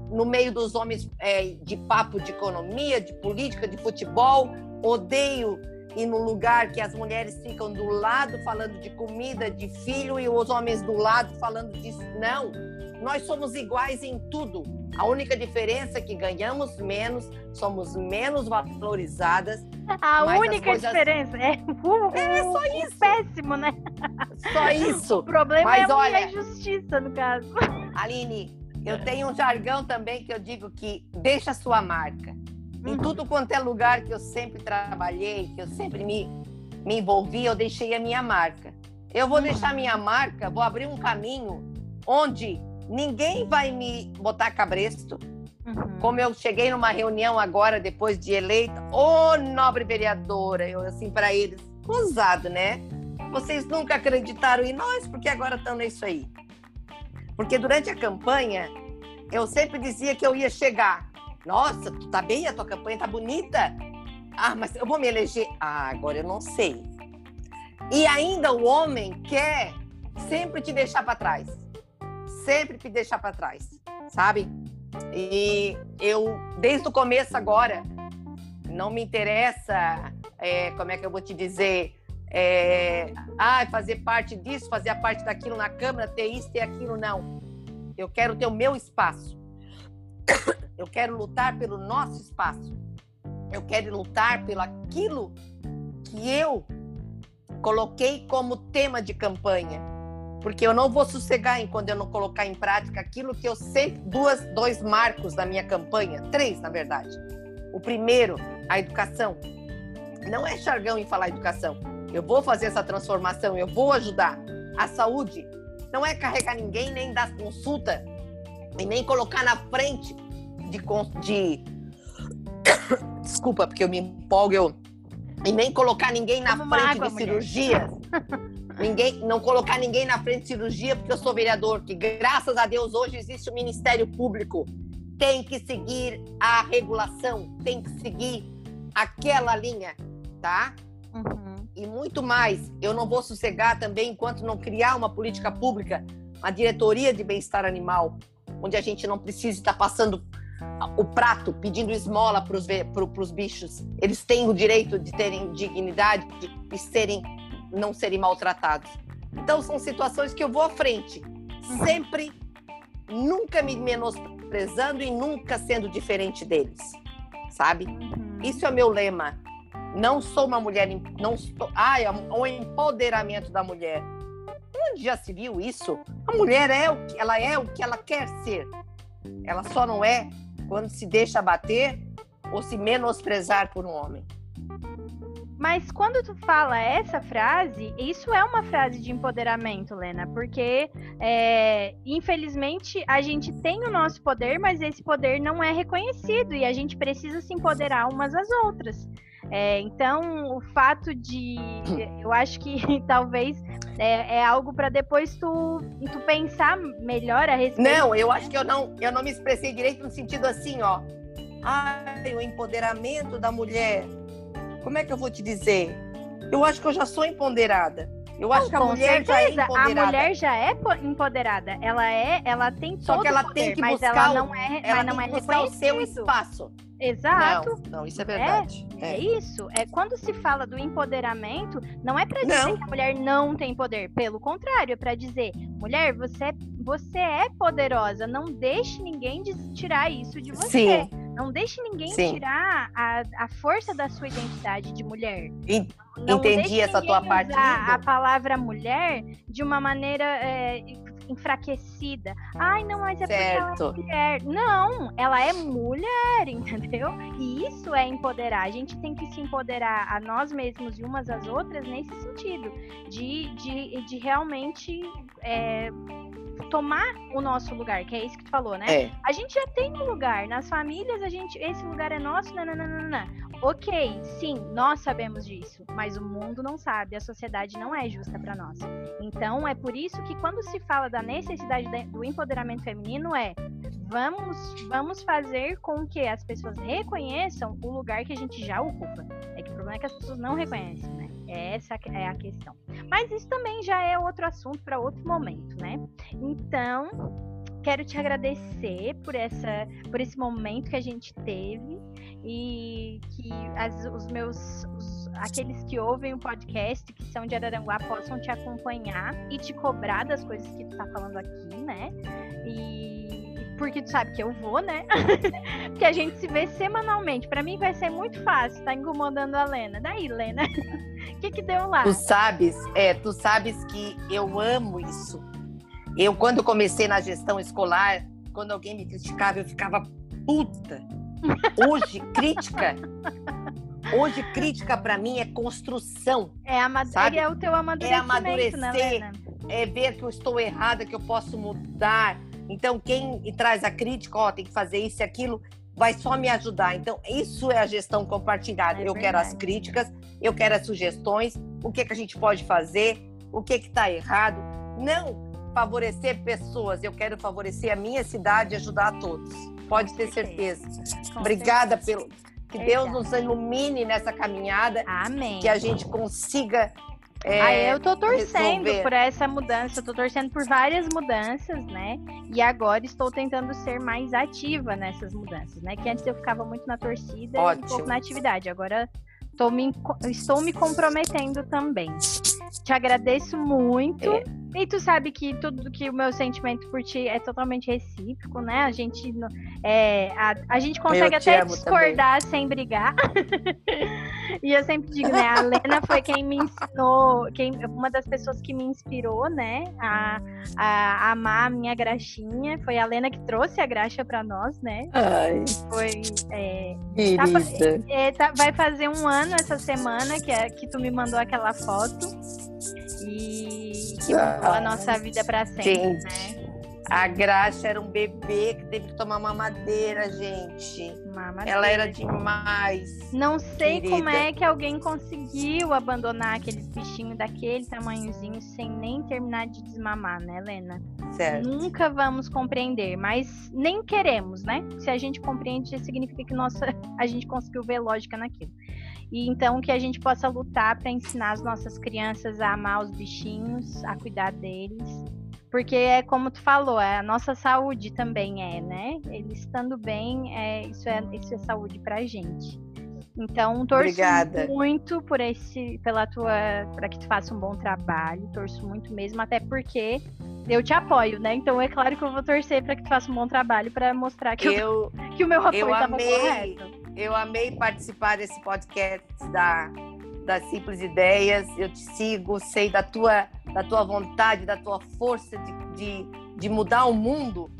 Speaker 2: no meio dos homens é, de papo de economia, de política, de futebol. Odeio ir num lugar que as mulheres ficam do lado falando de comida, de filho e os homens do lado falando disso. Não, nós somos iguais em tudo. A única diferença é que ganhamos menos, somos menos valorizadas.
Speaker 1: A única
Speaker 2: coisas-
Speaker 1: diferença é o,
Speaker 2: É só isso.
Speaker 1: péssimo, né?
Speaker 2: Só isso.
Speaker 1: O problema
Speaker 2: Mas
Speaker 1: é a
Speaker 2: olha-
Speaker 1: injustiça, no caso.
Speaker 2: Aline, eu tenho um jargão também que eu digo que deixa a sua marca. Em
Speaker 1: Uhum.
Speaker 2: tudo quanto é lugar que eu sempre trabalhei, que eu sempre me me envolvi, eu deixei a minha marca. Eu vou deixar a minha marca, vou abrir um caminho onde ninguém vai me botar cabresto. Uhum. Como eu cheguei numa reunião agora, depois de eleita, ô oh, nobre vereadora, eu assim para eles, ousado, né? Vocês nunca acreditaram em nós, porque agora estão nisso aí. Porque durante a campanha, eu sempre dizia que eu ia chegar. Nossa, tu tá bem, a tua campanha tá bonita. Ah, mas eu vou me eleger. Ah, agora eu não sei. E ainda o homem quer sempre te deixar para trás. Sempre te deixar para trás, sabe? E eu, desde o começo agora, não me interessa, é, como é que eu vou te dizer, é, ah, fazer parte disso, fazer a parte daquilo na Câmara, ter isso, ter aquilo, não. Eu quero ter o meu espaço. Eu quero lutar pelo nosso espaço. Eu quero lutar pelo aquilo que eu coloquei como tema de campanha. Porque eu não vou sossegar enquanto eu não colocar em prática aquilo que eu sempre. Duas, dois marcos da minha campanha, três, na verdade. O primeiro, a educação. Não é chargão em falar educação. Eu vou fazer essa transformação, eu vou ajudar. A saúde não é carregar ninguém, nem dar consulta, e nem colocar na frente de. de... Desculpa, porque eu me empolgo, eu e nem colocar ninguém na Como frente água, de cirurgia. ninguém, não colocar ninguém na frente de cirurgia porque eu sou vereador, que graças a Deus hoje existe o Ministério Público. Tem que seguir a regulação, tem que seguir aquela linha, tá? Uhum. E muito mais. Eu não vou sossegar também enquanto não criar uma política pública, uma diretoria de bem-estar animal, onde a gente não precise estar passando o prato pedindo esmola para os bichos. Eles têm o direito de terem dignidade e serem, não serem maltratados. Então, são situações que eu vou à frente, sempre, nunca me menosprezando e nunca sendo diferente deles, sabe? Uhum. Isso é o meu lema. Não sou uma mulher, não ah, é o empoderamento da mulher. Onde já se viu isso? A mulher é o que ela é o que ela quer ser. Ela só não é quando se deixa abater ou se menosprezar por um homem.
Speaker 1: Mas quando tu fala essa frase, isso é uma frase de empoderamento, Lena, porque é, infelizmente a gente tem o nosso poder, mas esse poder não é reconhecido e a gente precisa se empoderar umas às outras. É, então, o fato de. Eu acho que talvez é, é algo para depois tu, tu pensar melhor a respeito.
Speaker 2: Não, eu acho que eu não, eu não me expressei direito no sentido assim, ó. Ai, o empoderamento da mulher. Como é que eu vou te dizer? Eu acho que eu já sou empoderada. Eu não, acho que a mulher certeza. já é empoderada.
Speaker 1: A mulher já é empoderada. Ela é, ela tem todo Só que ela poder, tem que mas buscar, ela não é, ela mas não é buscar o seu
Speaker 2: espaço.
Speaker 1: Exato.
Speaker 2: Não, não, isso é verdade.
Speaker 1: É, é, é. isso. É quando se fala do empoderamento, não é para dizer não. que a mulher não tem poder. Pelo contrário, é para dizer, mulher, você é, você é poderosa. Não deixe ninguém tirar isso de você. Sim. Não deixe ninguém Sim. tirar a, a força da sua identidade de mulher.
Speaker 2: Não Entendi essa tua parte.
Speaker 1: a palavra mulher de uma maneira é, enfraquecida. Ai, não, mas é certo. porque ela é mulher. Não, ela é mulher, entendeu? E isso é empoderar. A gente tem que se empoderar a nós mesmos e umas às outras nesse sentido, de, de, de realmente. É, tomar o nosso lugar, que é isso que tu falou, né? É. A gente já tem um lugar, nas famílias a gente, esse lugar é nosso, nananana. Ok, sim, nós sabemos disso, mas o mundo não sabe, a sociedade não é justa para nós. Então é por isso que quando se fala da necessidade do empoderamento feminino é vamos vamos fazer com que as pessoas reconheçam o lugar que a gente já ocupa. É que o problema é que as pessoas não reconhecem, né? Essa é a questão. Mas isso também já é outro assunto para outro momento, né? Então, quero te agradecer por essa por esse momento que a gente teve e que as, os meus os, aqueles que ouvem o podcast que são de Araranguá possam te acompanhar e te cobrar das coisas que tu tá falando aqui, né? E porque tu sabe que eu vou, né? porque a gente se vê semanalmente. Para mim vai ser muito fácil tá incomodando a Lena. Daí, Lena, o que que deu lá?
Speaker 2: Tu sabes, é, tu sabes que eu amo isso. Eu quando comecei na gestão escolar, quando alguém me criticava, eu ficava puta. Hoje, crítica Hoje, crítica para mim é construção.
Speaker 1: É, amad... É o teu amadurecimento,
Speaker 2: É amadurecer.
Speaker 1: né?
Speaker 2: É ver que eu estou errada, que eu posso mudar. Então, quem traz a crítica, ó, tem que fazer isso e aquilo, vai só me ajudar. Então, isso é a gestão compartilhada.
Speaker 1: É
Speaker 2: eu quero as críticas, eu quero as sugestões, o que, que a gente pode fazer, o que está errado. Não favorecer pessoas, eu quero favorecer a minha cidade e ajudar a todos. Pode ter certeza.
Speaker 1: Com
Speaker 2: Obrigada
Speaker 1: certeza.
Speaker 2: pelo. Que Deus nos ilumine nessa caminhada,
Speaker 1: Amém.
Speaker 2: que a gente consiga. É,
Speaker 1: Ah, eu tô torcendo
Speaker 2: resolver.
Speaker 1: por essa mudança, eu tô torcendo por várias mudanças, né? E agora estou tentando ser mais ativa nessas mudanças, né? Que antes eu ficava muito na torcida e um
Speaker 2: Ótimo.
Speaker 1: pouco na atividade. Agora me, estou me comprometendo também. Te agradeço muito.
Speaker 2: É.
Speaker 1: E tu sabe que tudo que o meu sentimento por ti é totalmente recíproco, né? A gente, é, a, a gente consegue até discordar sem brigar. e eu sempre digo, né? A Lena foi quem me ensinou, quem, uma das pessoas que me inspirou, né? A, a amar a minha graxinha. Foi a Lena que trouxe a graxa pra nós, né?
Speaker 2: Ai,
Speaker 1: Foi. é,
Speaker 2: querida.
Speaker 1: é, tá- vai fazer um ano essa semana que, é, que tu me mandou aquela foto. E que mudou a
Speaker 2: Ah,
Speaker 1: nossa vida pra sempre,
Speaker 2: gente.
Speaker 1: né?
Speaker 2: A Graxa era um bebê que teve que tomar mamadeira, gente.
Speaker 1: Mamadeira.
Speaker 2: Ela era demais.
Speaker 1: Não sei
Speaker 2: querida.
Speaker 1: como é que alguém conseguiu abandonar aqueles bichinhos daquele tamanhozinho sem nem terminar de desmamar, né, Helena?
Speaker 2: Certo.
Speaker 1: Nunca vamos compreender, mas nem queremos, né? Se a gente compreende, significa que nossa, a gente conseguiu ver lógica naquilo. E então que a gente possa lutar para ensinar as nossas crianças a amar os bichinhos, a cuidar deles. Porque é como tu falou, é a nossa saúde também é, né? Eles estando bem, é, isso, é, isso é saúde pra gente. Então, torço
Speaker 2: Obrigada.
Speaker 1: muito por esse, pela tua, para que tu faça um bom trabalho. Torço muito mesmo, até porque eu te apoio, né? Então é claro que eu vou torcer para que tu faça um bom trabalho para mostrar que, eu,
Speaker 2: Eu,
Speaker 1: que o meu apoio estava correto.
Speaker 2: Eu amei participar desse podcast da, das Simples Ideias. Eu te sigo, sei da tua, da tua vontade, da tua força de, de, de mudar o mundo.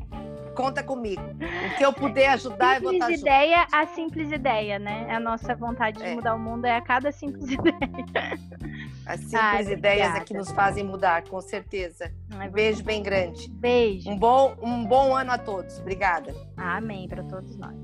Speaker 2: Conta comigo. O que eu puder ajudar, eu vou estar
Speaker 1: Simples
Speaker 2: junto.
Speaker 1: ideia, a simples ideia, né? A nossa vontade de
Speaker 2: É.
Speaker 1: mudar o mundo é a cada simples ideia.
Speaker 2: As simples
Speaker 1: Ai,
Speaker 2: ideias é
Speaker 1: obrigada.
Speaker 2: que nos fazem mudar, com certeza. Um beijo bem grande.
Speaker 1: Beijo.
Speaker 2: Um bom, um bom ano a todos. Obrigada.
Speaker 1: Amém para todos nós.